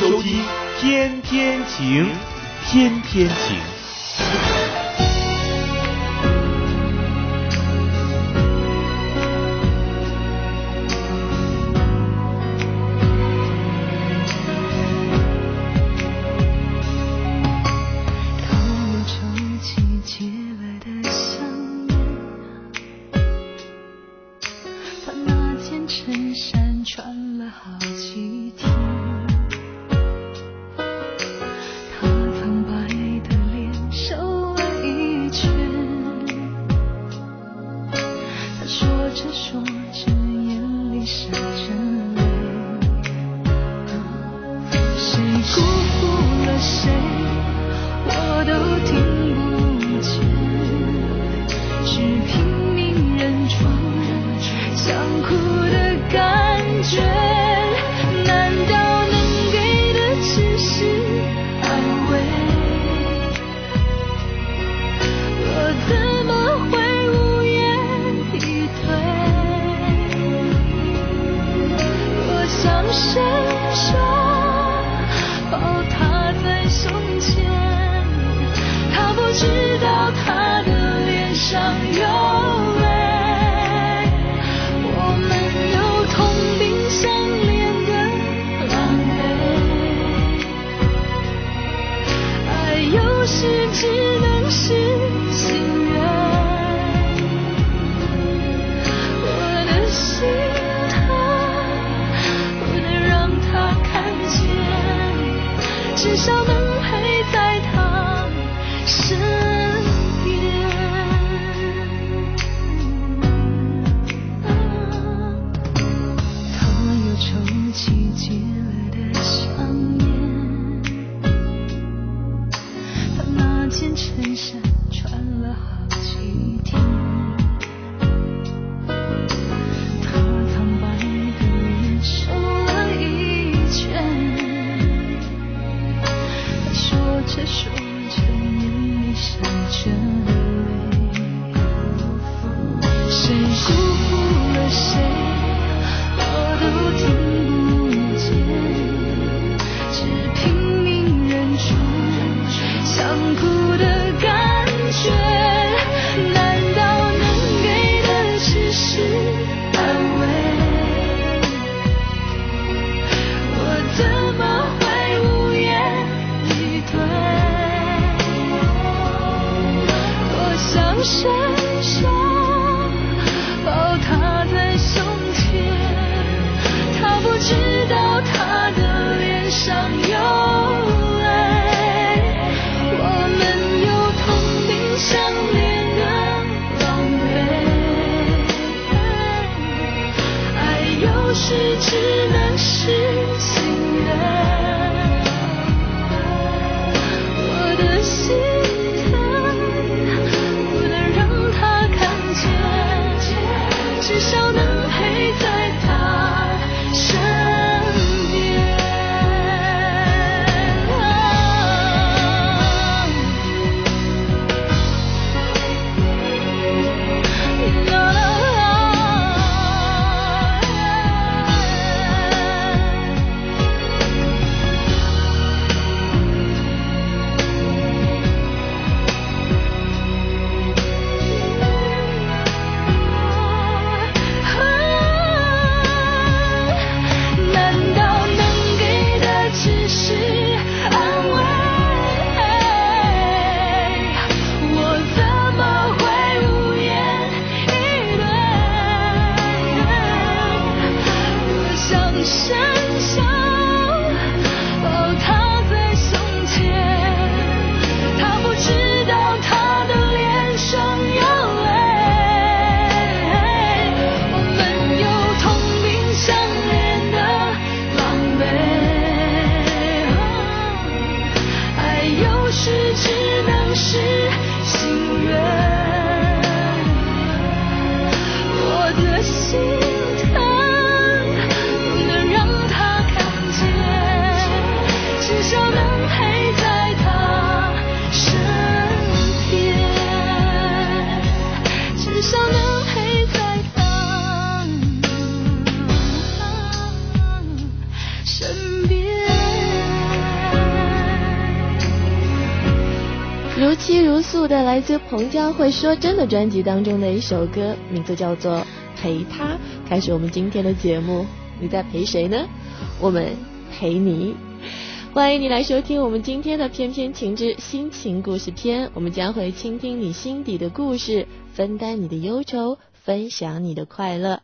手机天天晴天天晴上的。期如诉的来自彭佳慧《说真的》专辑当中的一首歌，名字叫做《陪他》。开始我们今天的节目，你在陪谁呢？我们陪你。欢迎你来收听我们今天的《偏偏情之心情故事篇》，我们将会倾听你心底的故事，分担你的忧愁，分享你的快乐。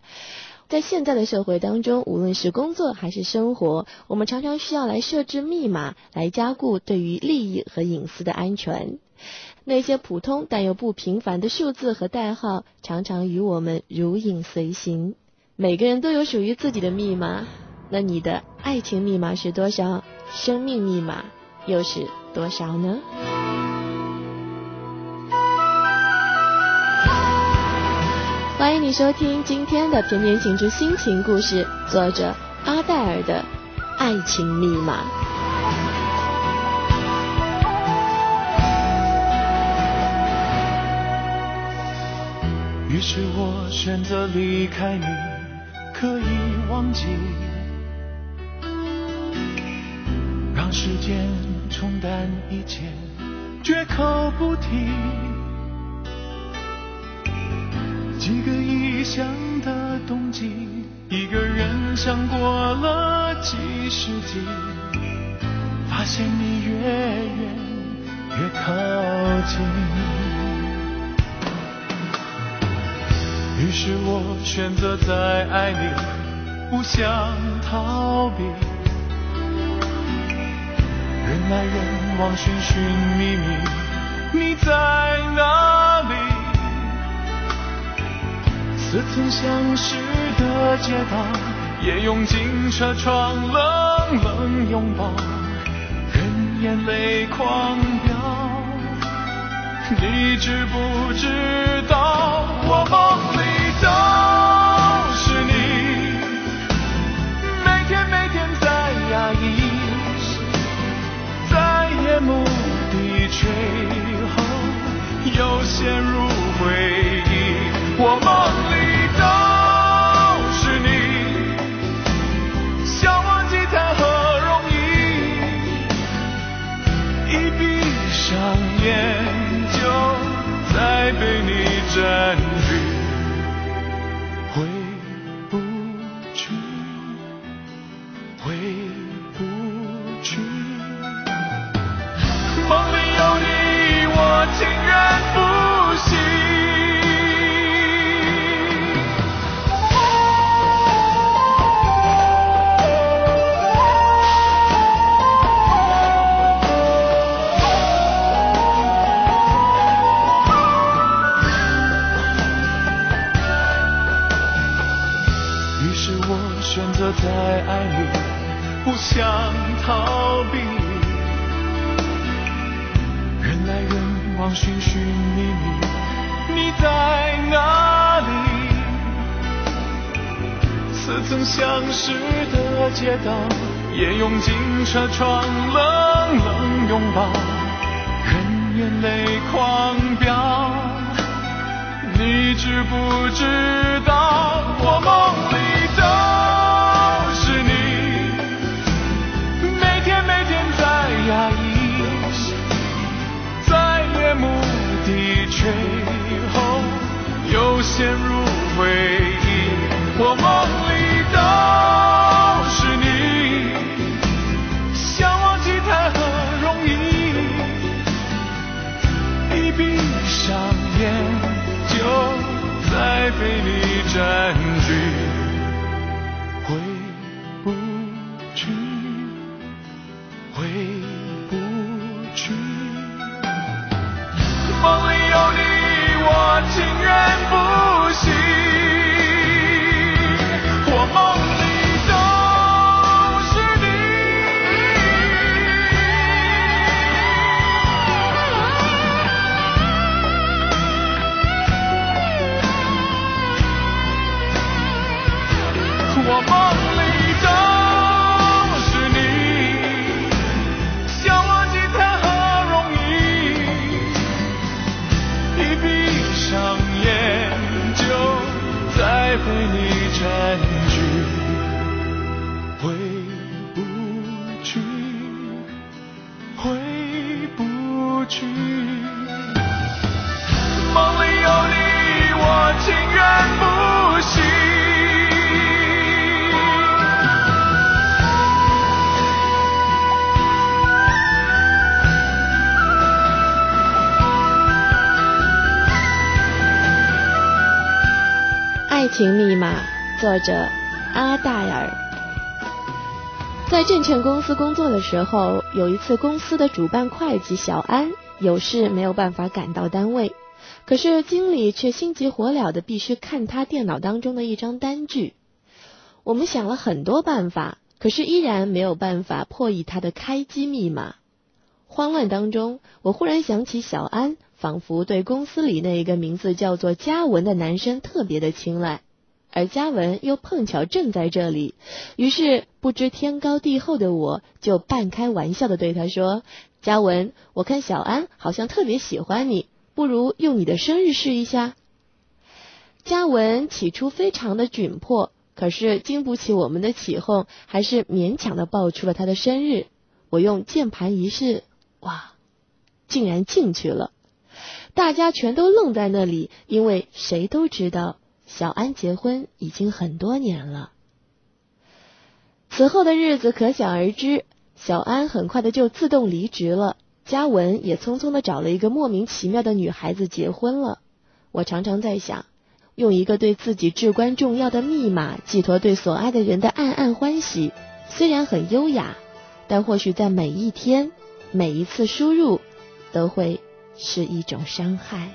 在现在的社会当中，无论是工作还是生活，我们常常需要来设置密码，来加固对于利益和隐私的安全。那些普通但又不平凡的数字和代号，常常与我们如影随形。每个人都有属于自己的密码，那你的爱情密码是多少？生命密码又是多少呢？欢迎你收听今天的《甜甜情之心情故事》，作者阿黛尔的爱情密码。于是我选择离开你，可以忘记，让时间冲淡一切，绝口不提。几个异乡的冬季，一个人想过了几世纪，发现你越远越靠近。于是我选择在爱里不想逃避，人来人往寻寻觅觅，你在哪里？似曾相识的街道，也拥进车窗，冷冷拥抱，任眼泪狂飙。你知不知道，我陷入回忆。我梦里。都是你，想忘记谈何容易？一闭上眼，就再被你占据，回不去，回不去。梦里有你，我情愿不想逃避，人来人往寻寻觅觅，你在哪里？似曾相识的街道，也拥进车窗，冷冷拥抱，任眼泪狂飙。你知不知我情密码作者阿黛尔。在证券公司工作的时候，有一次公司的主办会计小安有事没有办法赶到单位，可是经理却心急火燎的必须看他电脑当中的一张单据。我们想了很多办法，可是依然没有办法破译他的开机密码。慌乱当中，我忽然想起小安，仿佛对公司里那一个名字叫做嘉文的男生特别的青睐，而嘉文又碰巧正在这里。于是不知天高地厚的我，就半开玩笑的对他说：“嘉文，我看小安好像特别喜欢你，不如用你的生日试一下。”嘉文起初非常的窘迫。可是经不起我们的起哄，还是勉强的报出了他的生日。我用键盘一试，哇，竟然进去了！大家全都愣在那里，因为谁都知道小安结婚已经很多年了。此后的日子可想而知，小安很快的就自动离职了，嘉文也匆匆的找了一个莫名其妙的女孩子结婚了。我常常在想。用一个对自己至关重要的密码寄托对所爱的人的暗暗欢喜，虽然很优雅，但或许在每一天、每一次输入，都会是一种伤害。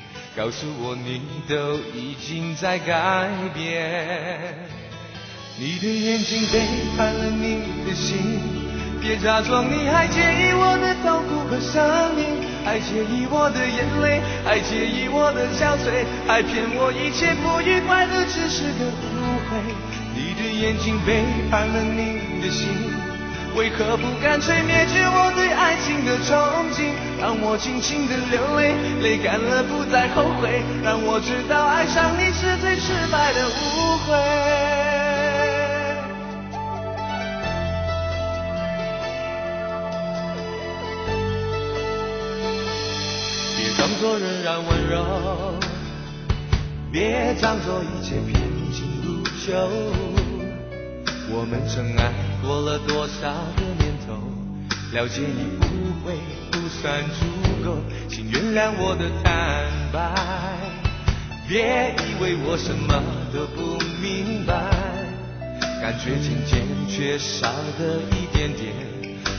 告诉我，你都已经在改变。你的眼睛背叛了你的心，别假装你还介意我的痛苦和生命，还介意我的眼泪，还介意我的憔悴，还骗我一切不愉快的只是个误会。你的眼睛背叛了你的心。为何不干脆灭绝我对爱情的憧憬？让我尽情的流泪，泪干了不再后悔。让我知道爱上你是最失败的误会。别装作仍然温柔，别装作一切平静如旧。我们曾爱过了多少个年头，了解你不会不算足够，请原谅我的坦白。别以为我什么都不明白，感觉渐渐缺少的一点点，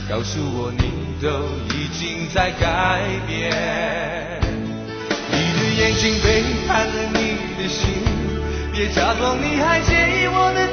告诉我你都已经在改变。你的眼睛背叛了你的心，别假装你还介意我的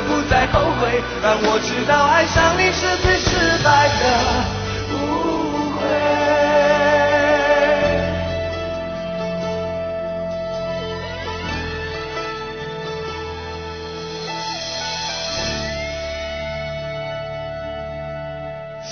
不再后悔，让我知道爱上你是最失败的误会。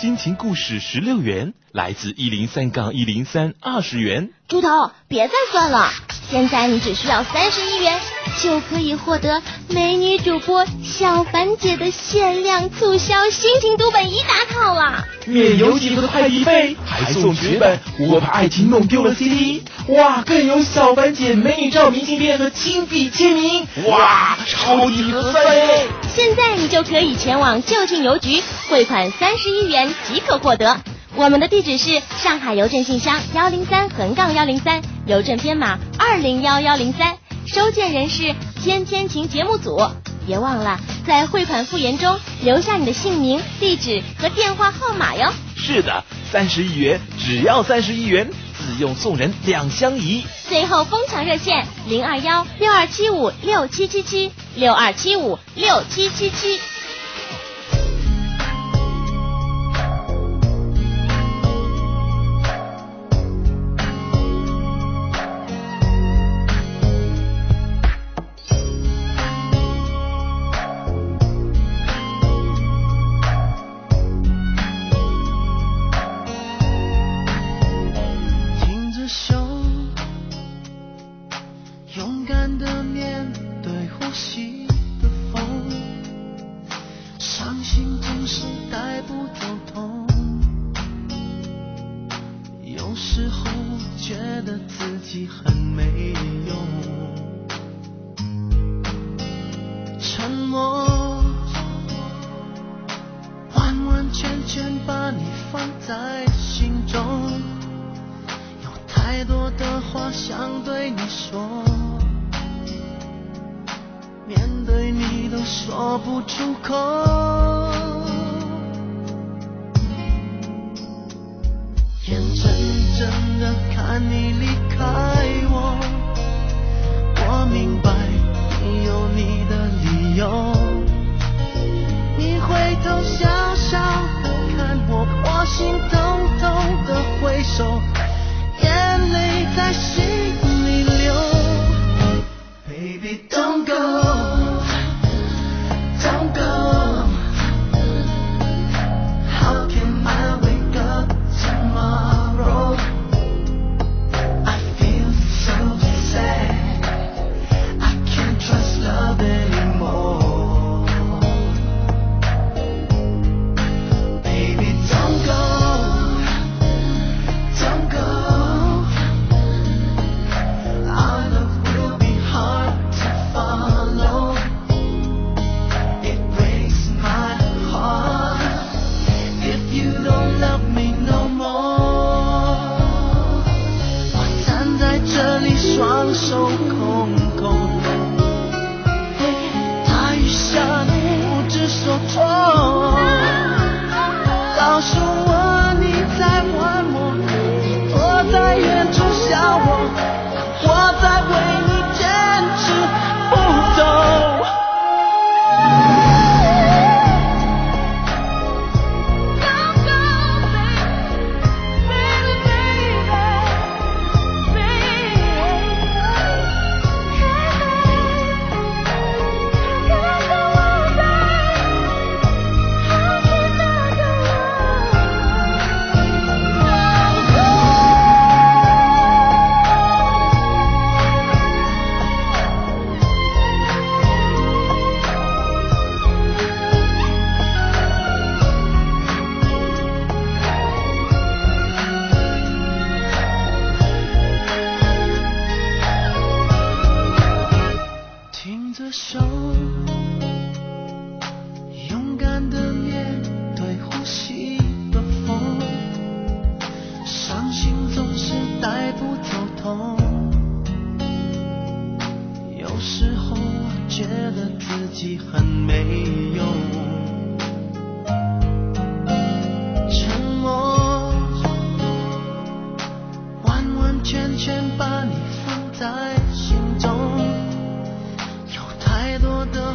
心情故事十六元，来自一零三杠一零三二十元。猪头，别再算了，现在你只需要三十一元，就可以获得美女主播小凡姐的限量促销心情读本一大套了。免邮寄和快递费，还送绝版《我把爱情弄丢了》CD，哇，更有小凡姐美女照明信片和亲笔签名，哇，超级合算耶！现在你就可以前往就近邮局汇款三十一元即可获得。我们的地址是上海邮政信箱幺零三横杠幺零三，邮政编码二零幺幺零三，收件人是天天晴节目组。别忘了在汇款复言中留下你的姓名、地址和电话号码哟。是的，三十一元，只要三十一元，自用送人两相宜。最后疯抢热线零二幺六二七五六七七七六二七五六七七七。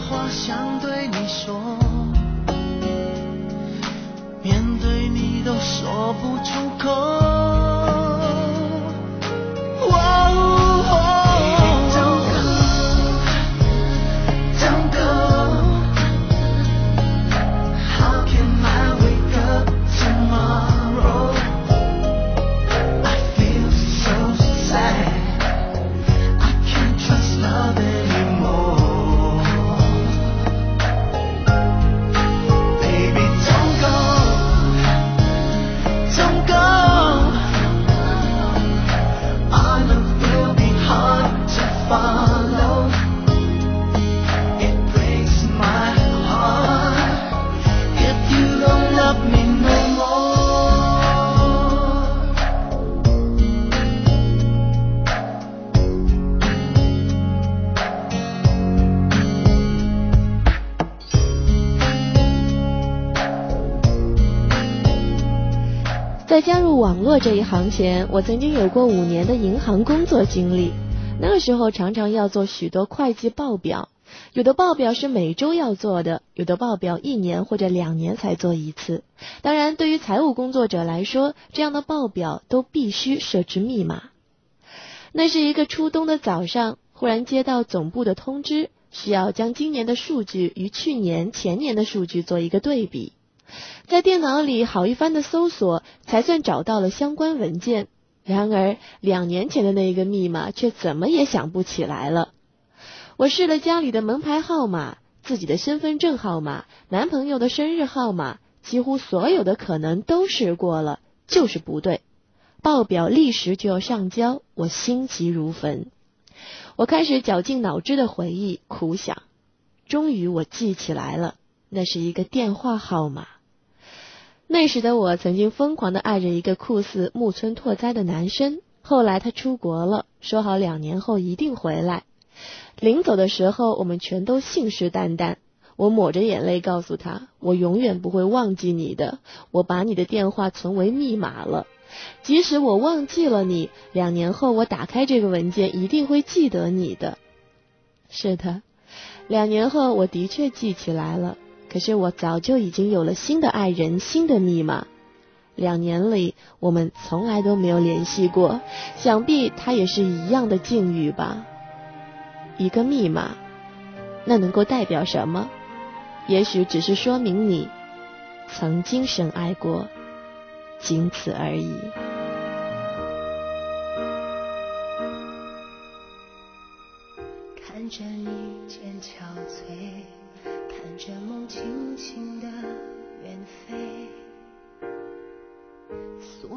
话想对你说面对你都说不出口。在加入网络这一行前，我曾经有过五年的银行工作经历。那个时候常常要做许多会计报表，有的报表是每周要做的，有的报表一年或者两年才做一次。当然，对于财务工作者来说，这样的报表都必须设置密码。那是一个初冬的早上，忽然接到总部的通知，需要将今年的数据与去年、前年的数据做一个对比。在电脑里好一番的搜索，才算找到了相关文件。然而，两年前的那个密码却怎么也想不起来了。我试了家里的门牌号码、自己的身份证号码、男朋友的生日号码，几乎所有的可能都试过了，就是不对。报表立时就要上交，我心急如焚。我开始绞尽脑汁的回忆、苦想，终于我记起来了，那是一个电话号码。那时的我曾经疯狂的爱着一个酷似木村拓哉的男生，后来他出国了，说好两年后一定回来。临走的时候，我们全都信誓旦旦。我抹着眼泪告诉他，我永远不会忘记你的，我把你的电话存为密码了。即使我忘记了你，两年后我打开这个文件，一定会记得你的。是的，两年后我的确记起来了。可是我早就已经有了新的爱人，新的密码。两年里，我们从来都没有联系过，想必他也是一样的境遇吧。一个密码，那能够代表什么？也许只是说明你曾经深爱过，仅此而已。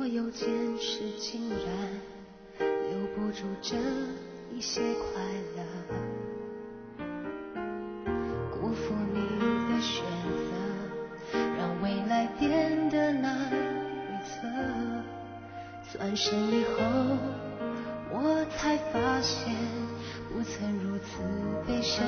所有坚持竟然留不住这一些快乐，辜负你的选择，让未来变得难预测。转身以后，我才发现不曾如此悲伤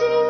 静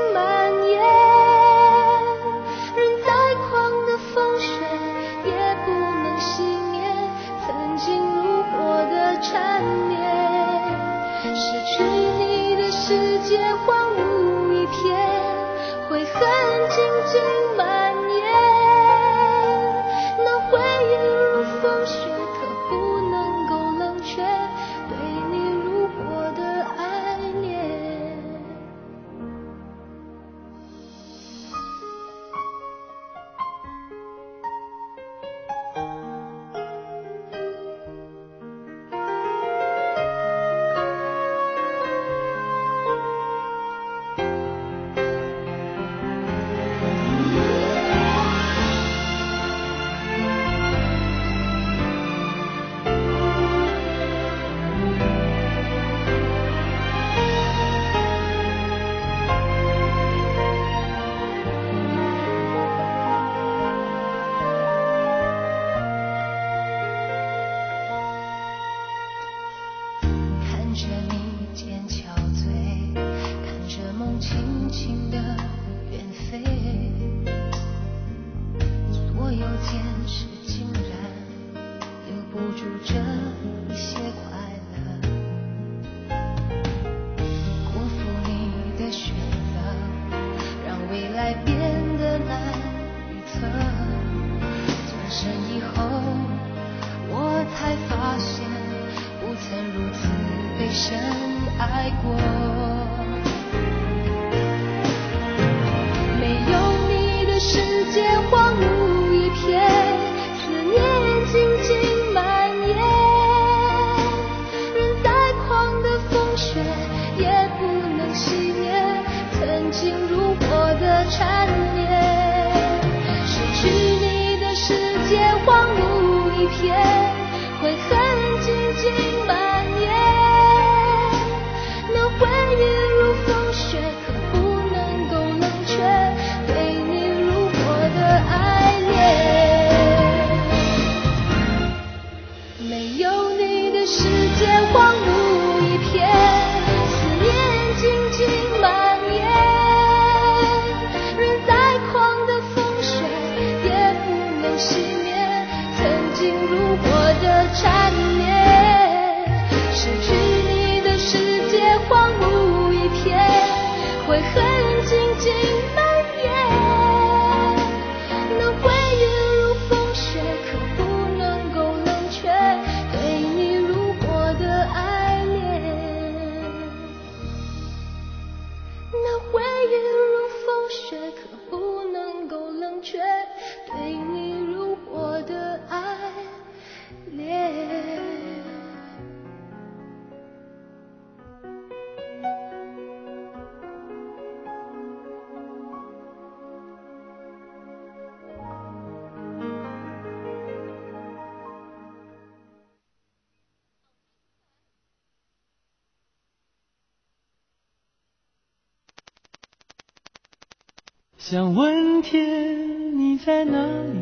想问天你在哪里？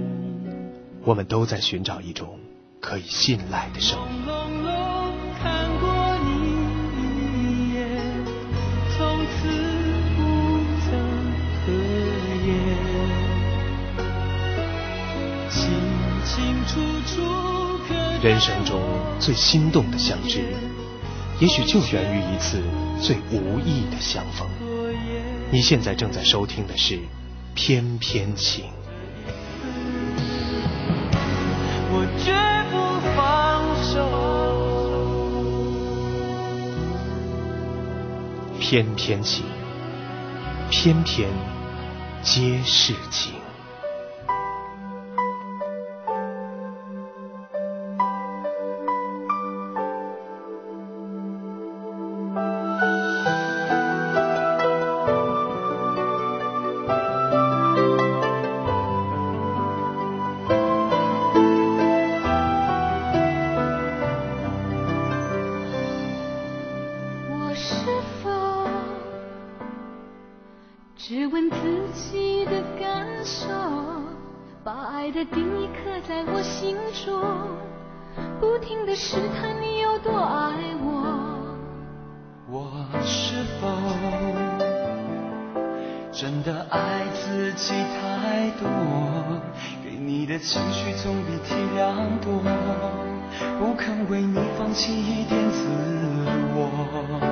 我们都在寻找一种可以信赖的生活朦胧看过你一眼从此不曾合眼清清楚楚可人生中最心动的相知也许就源于一次最无意的相逢。你现在正在收听的是翩翩情。我绝不放手。翩翩起翩翩皆是情。的爱自己太多给你的情绪总比体谅多不肯为你放弃一点自我。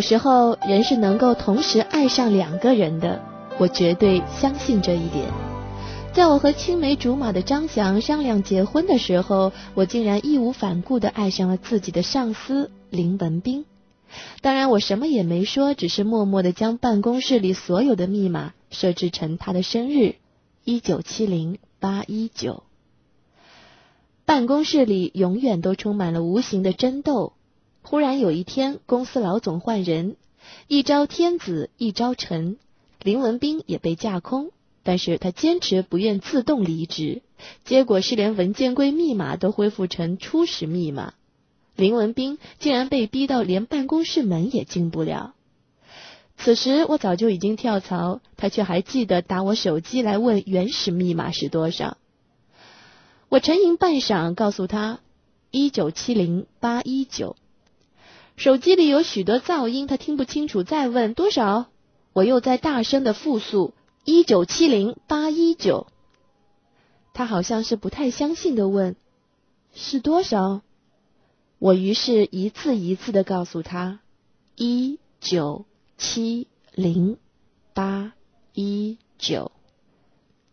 有时候人是能够同时爱上两个人的，我绝对相信这一点。在我和青梅竹马的张翔商量结婚的时候，我竟然义无反顾地爱上了自己的上司林文斌。当然，我什么也没说，只是默默地将办公室里所有的密码设置成他的生日一九七零八一九。办公室里永远都充满了无形的争斗。忽然有一天，公司老总换人，一朝天子一朝臣，林文斌也被架空，但是他坚持不愿自动离职，结果是连文件柜密码都恢复成初始密码。林文斌竟然被逼到连办公室门也进不了。此时我早就已经跳槽，他却还记得打我手机来问原始密码是多少。我沉吟半晌，告诉他一九七零八一九。手机里有许多噪音，他听不清楚，再问多少？我又在大声的复述一九七零八一九。他好像是不太相信的问是多少？我于是一次一次的告诉他：一九七零八一九，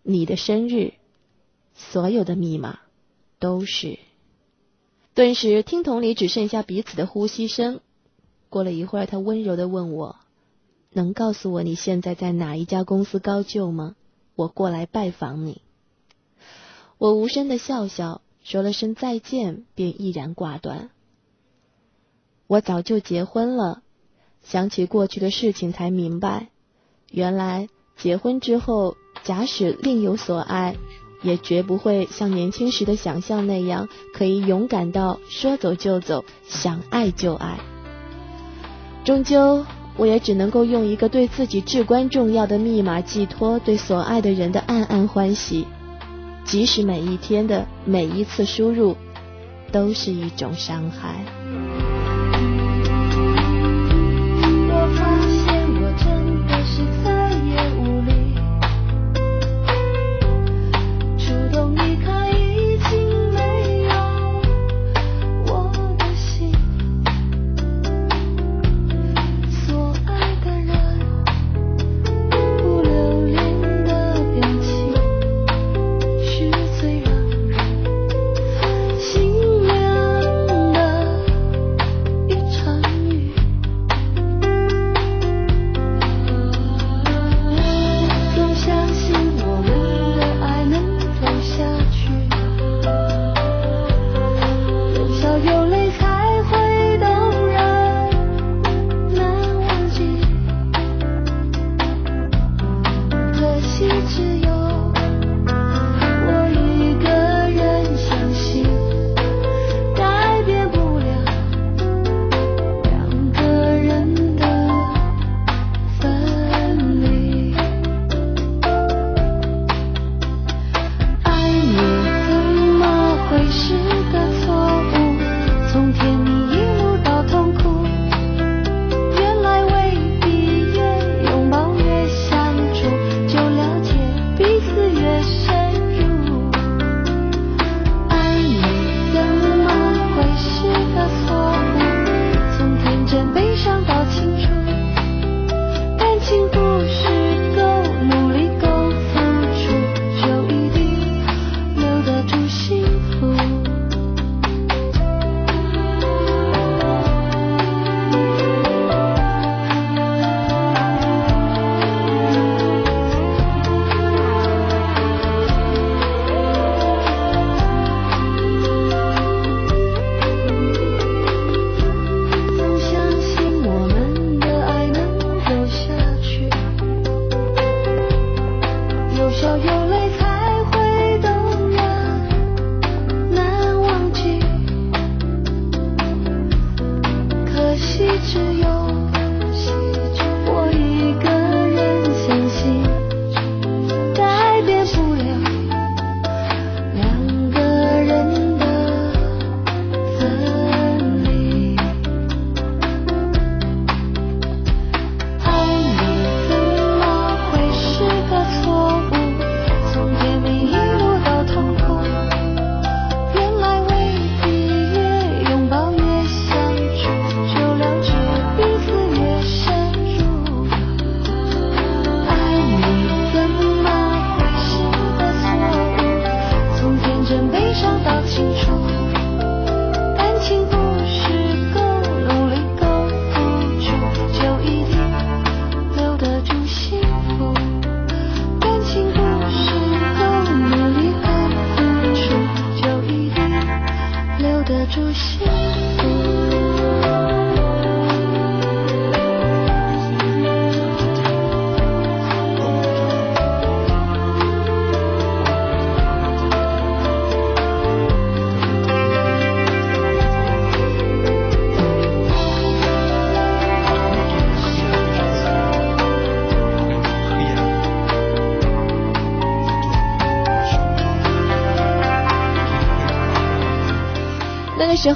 你的生日，所有的密码都是。顿时听筒里只剩下彼此的呼吸声。过了一会儿，他温柔的问我：“能告诉我你现在在哪一家公司高就吗？我过来拜访你。”我无声的笑笑，说了声再见，便毅然挂断。我早就结婚了，想起过去的事情才明白，原来结婚之后，假使另有所爱，也绝不会像年轻时的想象那样，可以勇敢到说走就走，想爱就爱。终究，我也只能够用一个对自己至关重要的密码寄托对所爱的人的暗暗欢喜，即使每一天的每一次输入，都是一种伤害。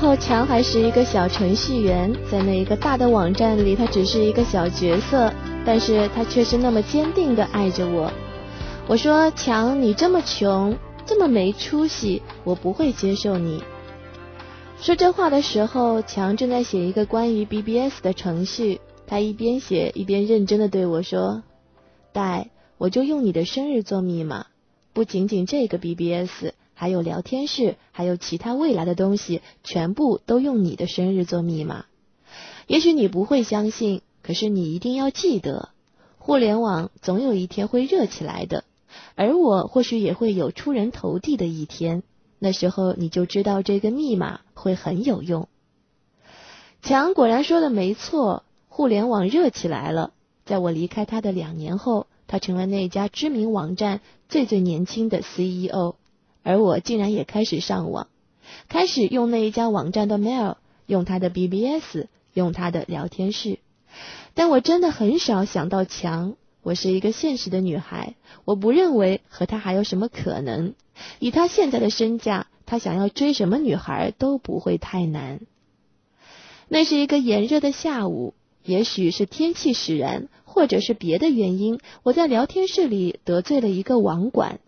后，强还是一个小程序员，在那一个大的网站里，他只是一个小角色，但是他却是那么坚定的爱着我。我说：“强，你这么穷，这么没出息，我不会接受你。”说这话的时候，强正在写一个关于 BBS 的程序，他一边写一边认真的对我说：“戴，我就用你的生日做密码，不仅仅这个 BBS。”还有聊天室，还有其他未来的东西，全部都用你的生日做密码。也许你不会相信，可是你一定要记得，互联网总有一天会热起来的，而我或许也会有出人头地的一天。那时候你就知道这个密码会很有用。强果然说的没错，互联网热起来了。在我离开他的两年后，他成了那家知名网站最最年轻的 CEO。而我竟然也开始上网，开始用那一家网站的 mail，用他的 BBS，用他的聊天室。但我真的很少想到强。我是一个现实的女孩，我不认为和他还有什么可能。以他现在的身价，他想要追什么女孩都不会太难。那是一个炎热的下午，也许是天气使然，或者是别的原因，我在聊天室里得罪了一个网管。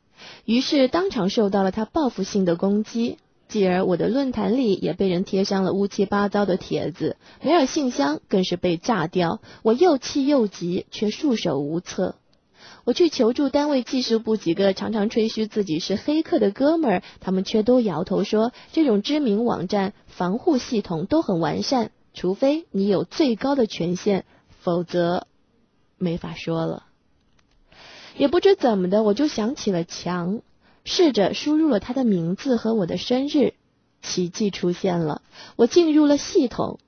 于是当场受到了他报复性的攻击，继而我的论坛里也被人贴上了乌七八糟的帖子，梅尔信箱更是被炸掉。我又气又急，却束手无策。我去求助单位技术部几个常常吹嘘自己是黑客的哥们儿，他们却都摇头说，这种知名网站防护系统都很完善，除非你有最高的权限，否则没法说了。也不知怎么的，我就想起了强，试着输入了他的名字和我的生日，奇迹出现了，我进入了系统，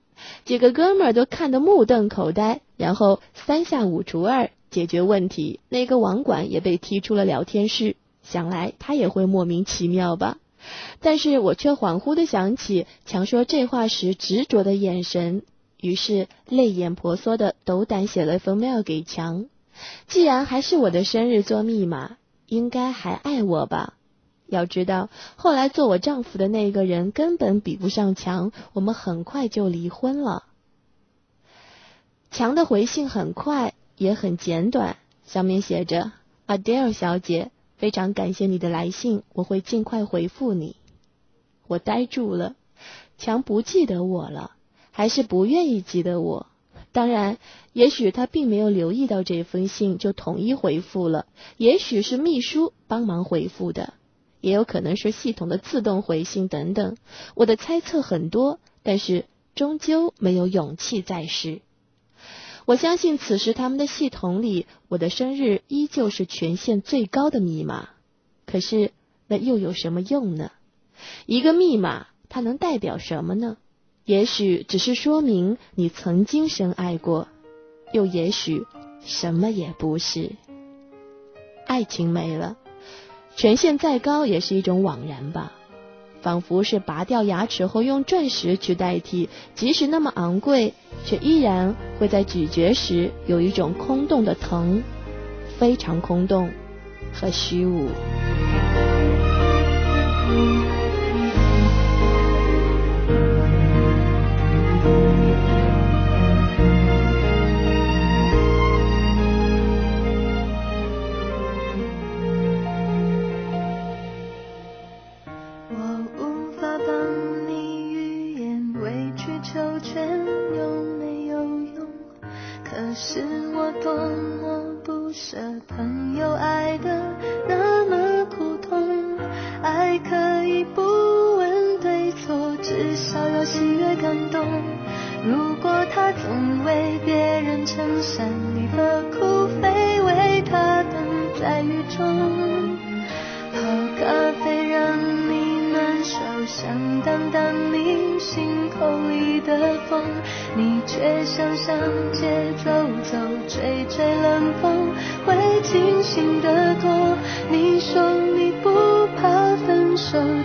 几个哥们儿都看得目瞪口呆，然后三下五除二解决问题，那个网管也被踢出了聊天室，想来他也会莫名其妙吧，但是我却恍惚的想起强说这话时执着的眼神，于是泪眼婆娑的斗胆写了封 mail 给强。既然还是我的生日做密码，应该还爱我吧？要知道，后来做我丈夫的那个人根本比不上强，我们很快就离婚了。强的回信很快，也很简短，上面写着：“Adele 小姐，非常感谢你的来信，我会尽快回复你。”我呆住了，强不记得我了，还是不愿意记得我？当然，也许他并没有留意到这封信就统一回复了，也许是秘书帮忙回复的，也有可能是系统的自动回信等等。我的猜测很多，但是终究没有勇气再试。我相信此时他们的系统里，我的生日依旧是权限最高的密码。可是那又有什么用呢？一个密码，它能代表什么呢？也许只是说明你曾经深爱过，又也许什么也不是。爱情没了，权限再高也是一种枉然吧，仿佛是拔掉牙齿后用钻石去代替，即使那么昂贵，却依然会在咀嚼时有一种空洞的疼，非常空洞和虚无。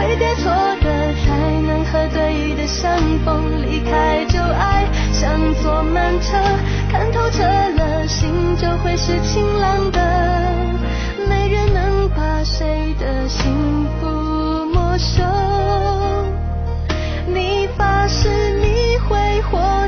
乐，挥别错的，才能和对的相逢。离开旧爱，像坐慢车，看透彻了，心就会是晴朗的。没人能把谁的幸福没收。你发誓你会活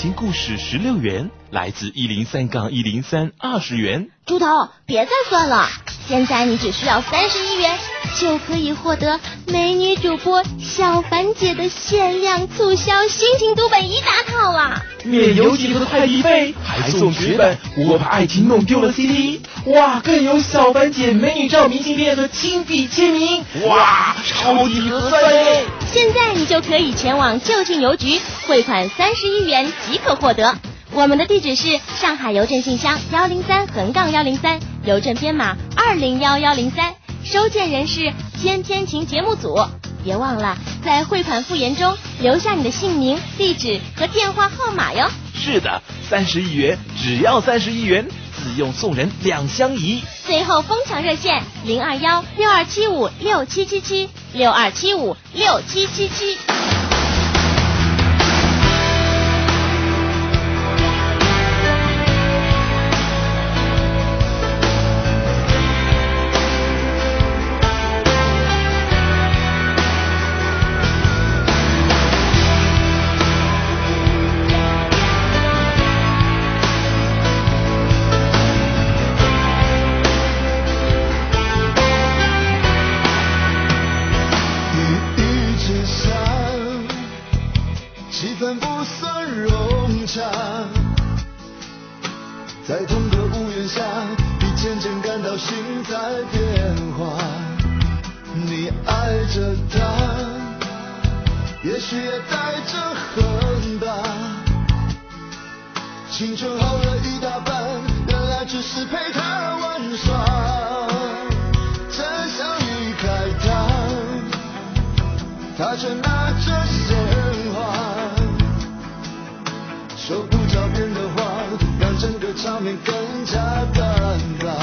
情故事十六元，来自一零三杠一零三二十元。猪头，别再算了，现在你只需要三十一元，就可以获得美女主播小凡姐的限量促销心情读本一大套啦！免邮寄和快递费，还送绝版《我把爱情弄丢了》CD，哇，更有小凡姐美女照明信片和亲笔签名，哇，超级合算嘞！现在你就可以前往就近邮局汇款三十一元即可获得。我们的地址是上海邮政信箱幺零三横杠幺零三，邮政编码二零幺幺零三，收件人是天天晴节目组。别忘了在汇款复言中留下你的姓名、地址和电话号码哟。是的，三十亿元只要三十亿元，自用送人两相宜。最后疯抢热线零二幺六二七五六七七七六二七五六七七七。青春耗了一大半原来只是陪他玩耍。真想离开他他却拿着鲜花说不着边的话让整个场面更加尴尬。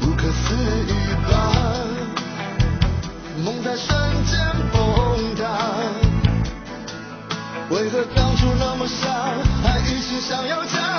不可思议吧梦在瞬间崩塌。为何当初那么傻一直想要讲。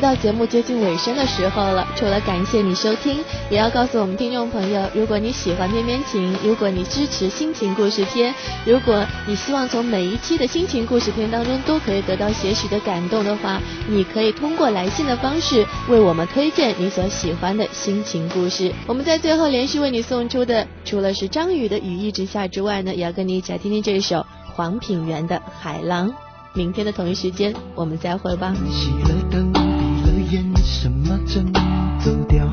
到节目接近尾声的时候了除了感谢你收听也要告诉我们听众朋友如果你喜欢边边情如果你支持心情故事片如果你希望从每一期的心情故事片当中都可以得到些许的感动的话你可以通过来信的方式为我们推荐你所喜欢的心情故事。我们在最后连续为你送出的除了是张宇的雨一直下之外呢也要跟你一起来听听这一首黄品源的海浪。明天的同一时间我们再会吧。声走掉